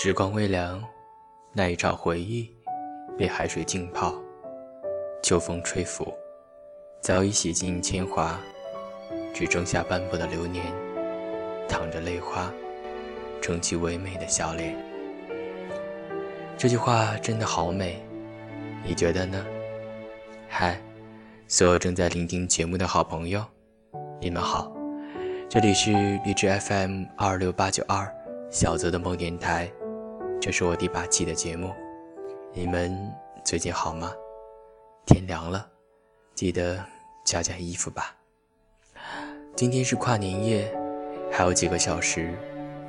时光微凉，那一场回忆被海水浸泡，秋风吹拂，早已洗尽铅华，只剩下斑驳的流年，淌着泪花，撑起唯美的笑脸。这句话真的好美，你觉得呢？嗨，所有正在聆听节目的好朋友，你们好，这里是荔枝 FM 二六八九二小泽的梦电台。这是我第八期的节目，你们最近好吗？天凉了，记得加加衣服吧。今天是跨年夜，还有几个小时，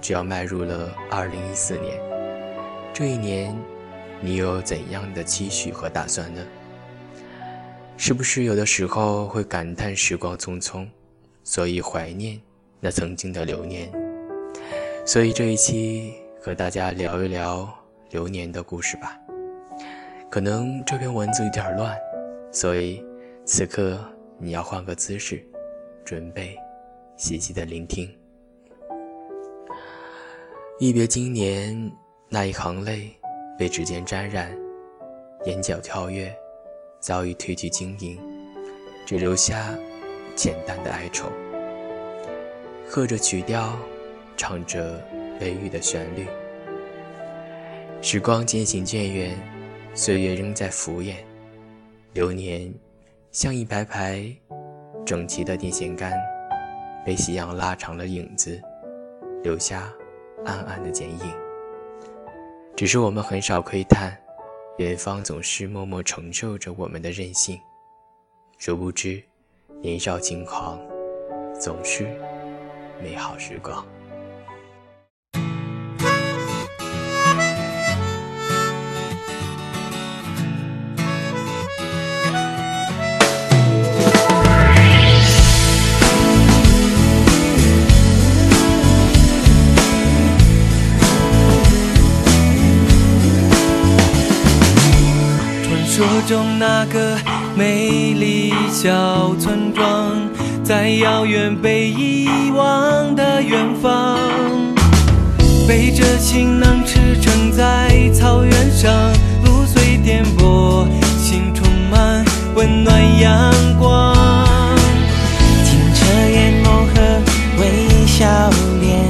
就要迈入了二零一四年。这一年，你有怎样的期许和打算呢？是不是有的时候会感叹时光匆匆，所以怀念那曾经的流年？所以这一期。和大家聊一聊流年的故事吧。可能这篇文字有点乱，所以此刻你要换个姿势，准备细细的聆听。一别经年，那一行泪被指尖沾染，眼角跳跃，早已褪去晶莹，只留下简单的哀愁。和着曲调，唱着。悲郁的旋律，时光渐行渐远，岁月仍在浮衍。流年像一排排整齐的电线杆，被夕阳拉长了影子，留下暗暗的剪影。只是我们很少窥探，远方总是默默承受着我们的任性。殊不知，年少轻狂，总是美好时光。中那个美丽小村庄，在遥远被遗忘的远方，背着行囊驰骋在草原上，路虽颠簸，心充满温暖阳光。清澈眼眸和微笑脸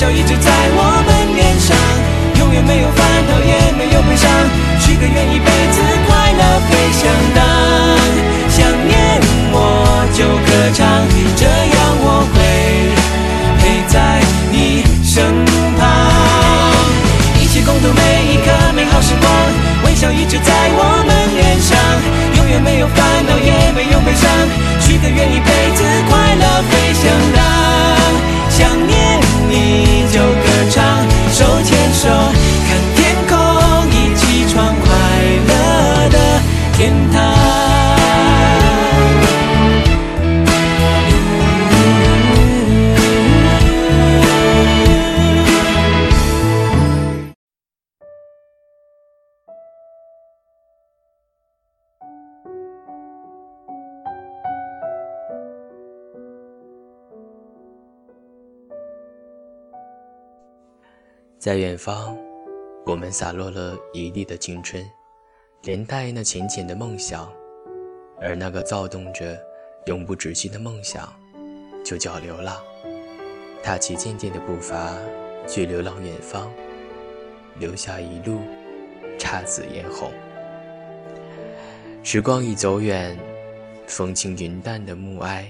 笑一直在我们脸上。永远没有烦恼，也没有悲伤。许个愿，一辈在远方，我们洒落了一地的青春，连带那浅浅的梦想。而那个躁动着、永不止息的梦想，就叫流浪。踏起渐渐的步伐，去流浪远方，留下一路姹紫嫣红。时光已走远，风轻云淡的暮霭，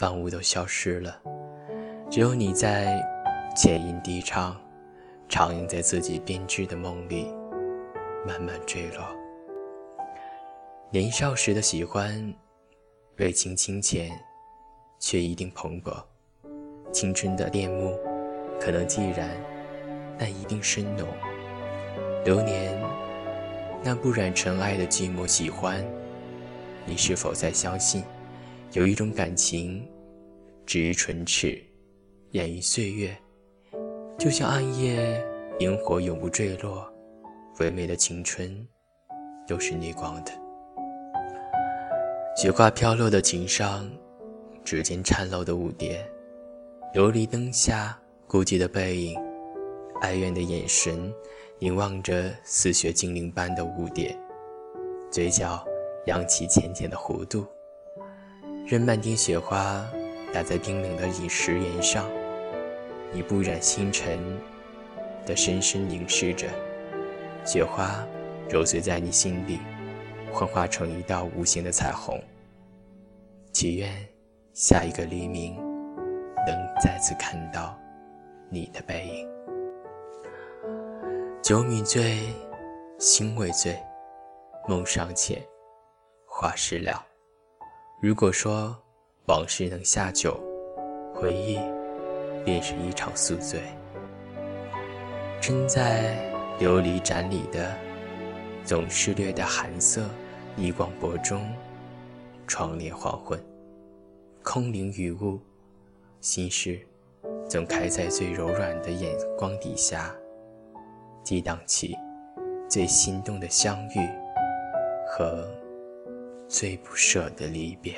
万物都消失了，只有你在浅吟低唱。长影在自己编织的梦里慢慢坠落。年少时的喜欢，为情清浅，却一定蓬勃。青春的恋慕，可能寂然，但一定深浓。流年，那不染尘埃的寂寞喜欢，你是否在相信，有一种感情，止于唇齿，掩于岁月，就像暗夜萤火永不坠落，唯美的青春都是逆光的。雪花飘落的琴上，指尖颤露的舞蝶，琉璃灯下孤寂的背影，哀怨的眼神凝望着似雪精灵般的蝴蝶，嘴角扬起浅浅的弧度，任漫天雪花打在冰冷的饮食岩上，你不染星辰的深深凝视着，雪花揉碎在你心里。幻化成一道无形的彩虹。祈愿下一个黎明，能再次看到你的背影。酒米醉，心未醉，梦尚浅，花事了。如果说往事能下酒，回忆便是一场宿醉。身在琉璃盏里的。总是略带寒色，一光波中，窗帘黄昏，空灵雨雾，心事总开在最柔软的眼光底下，激荡起最心动的相遇和最不舍的离别。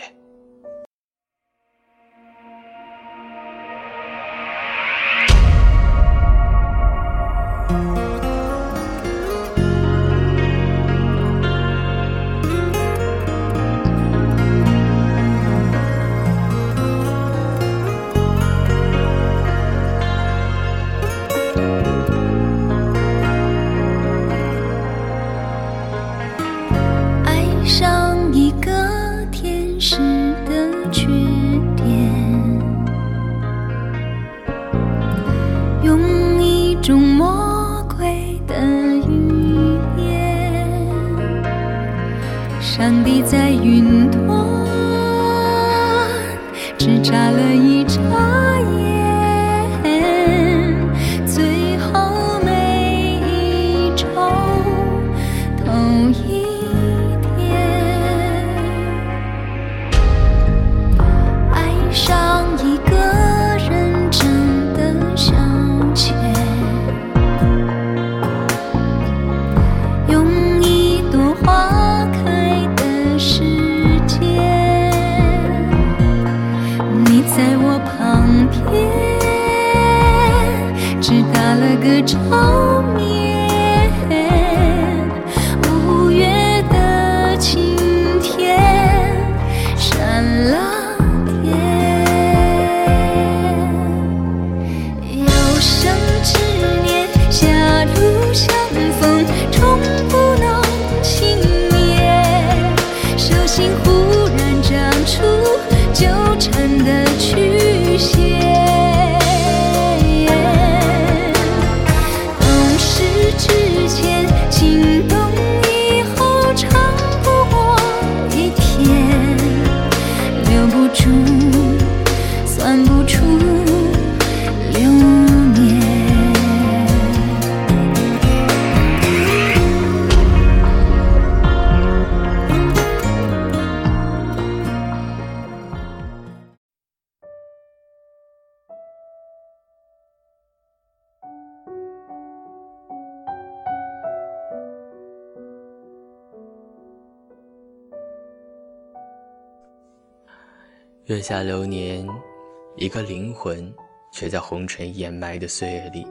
中魔鬼的语言上帝在云端只眨了一眨个月下流年，一个灵魂却在红尘掩埋的岁月里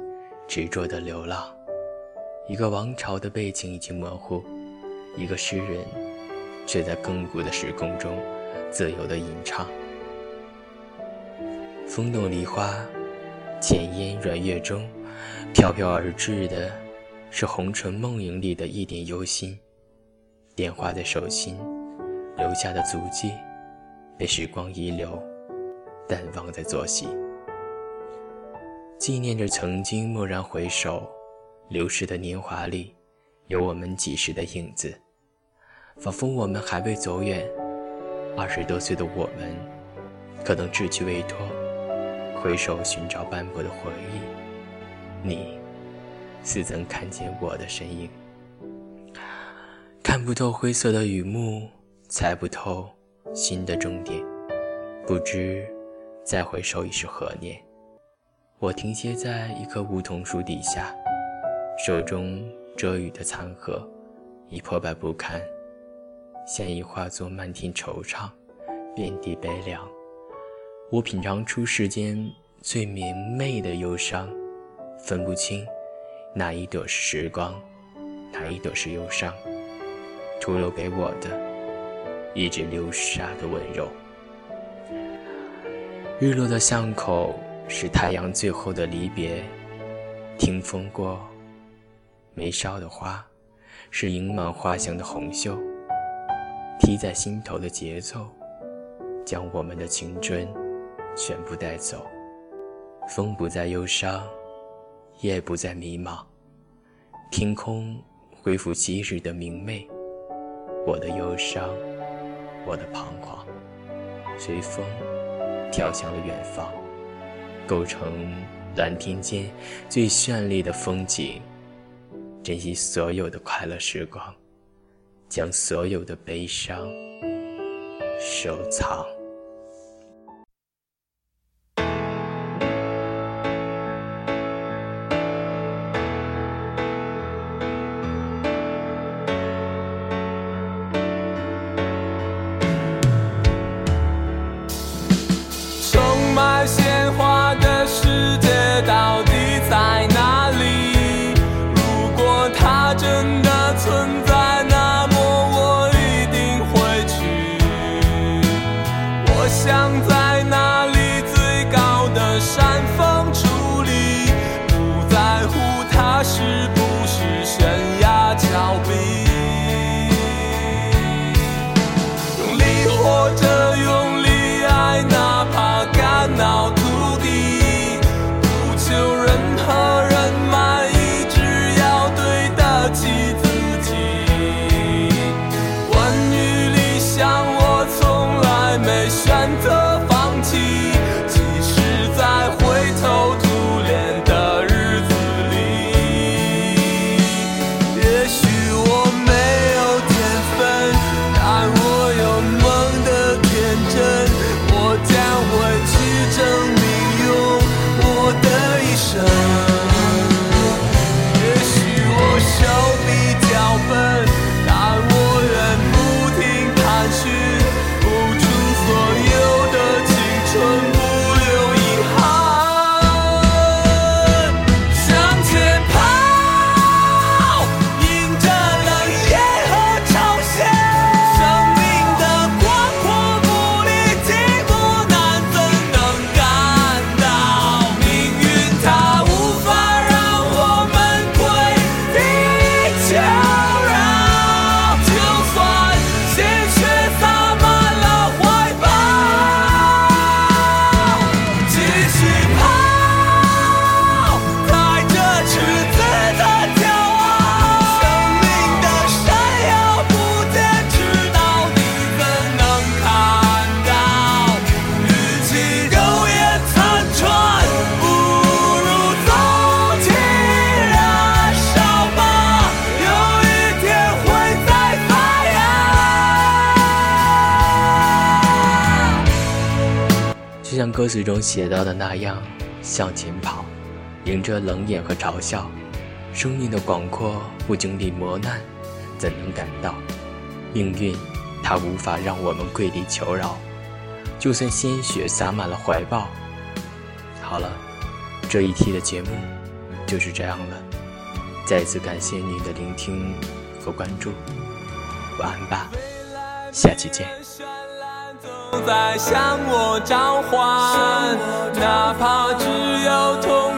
执着的流浪；一个王朝的背景已经模糊，一个诗人却在亘古的时空中自由的吟唱。风动梨花，浅烟软月中，飘飘而至的是红尘梦影里的一点忧心。点画在手心留下的足迹。被时光遗留，淡忘在昨夕，纪念着曾经蓦然回首，流逝的年华里，有我们几时的影子，仿佛我们还未走远。二十多岁的我们，可能志趣未脱，回首寻找斑驳的回忆，你似曾看见我的身影，看不透灰色的雨幕，猜不透。新的终点，不知再回首已是何年。我停歇在一棵梧桐树底下，手中遮雨的残荷已破败不堪，现已化作漫天惆怅，遍地悲凉。我品尝出世间最明媚的忧伤，分不清哪一朵是时光，哪一朵是忧伤。徒留给我的，一直流沙的温柔。日落的巷口是太阳最后的离别，听风过，眉梢的花，是盈满花香的红袖。踢在心头的节奏，将我们的青春全部带走。风不再忧伤，夜不再迷茫，天空恢复昔日的明媚。我的忧伤，我的彷徨，随风飘向了远方，构成蓝天间最绚丽的风景。珍惜所有的快乐时光，将所有的悲伤收藏。歌词中写到的那样，向前跑，迎着冷眼和嘲笑。生命的广阔，不经历磨难，怎能感到？命运，它无法让我们跪地求饶，就算鲜血洒满了怀抱。好了，这一期的节目就是这样了。再次感谢您的聆听和关注，晚安吧，下期见。在向我召唤，哪怕只有痛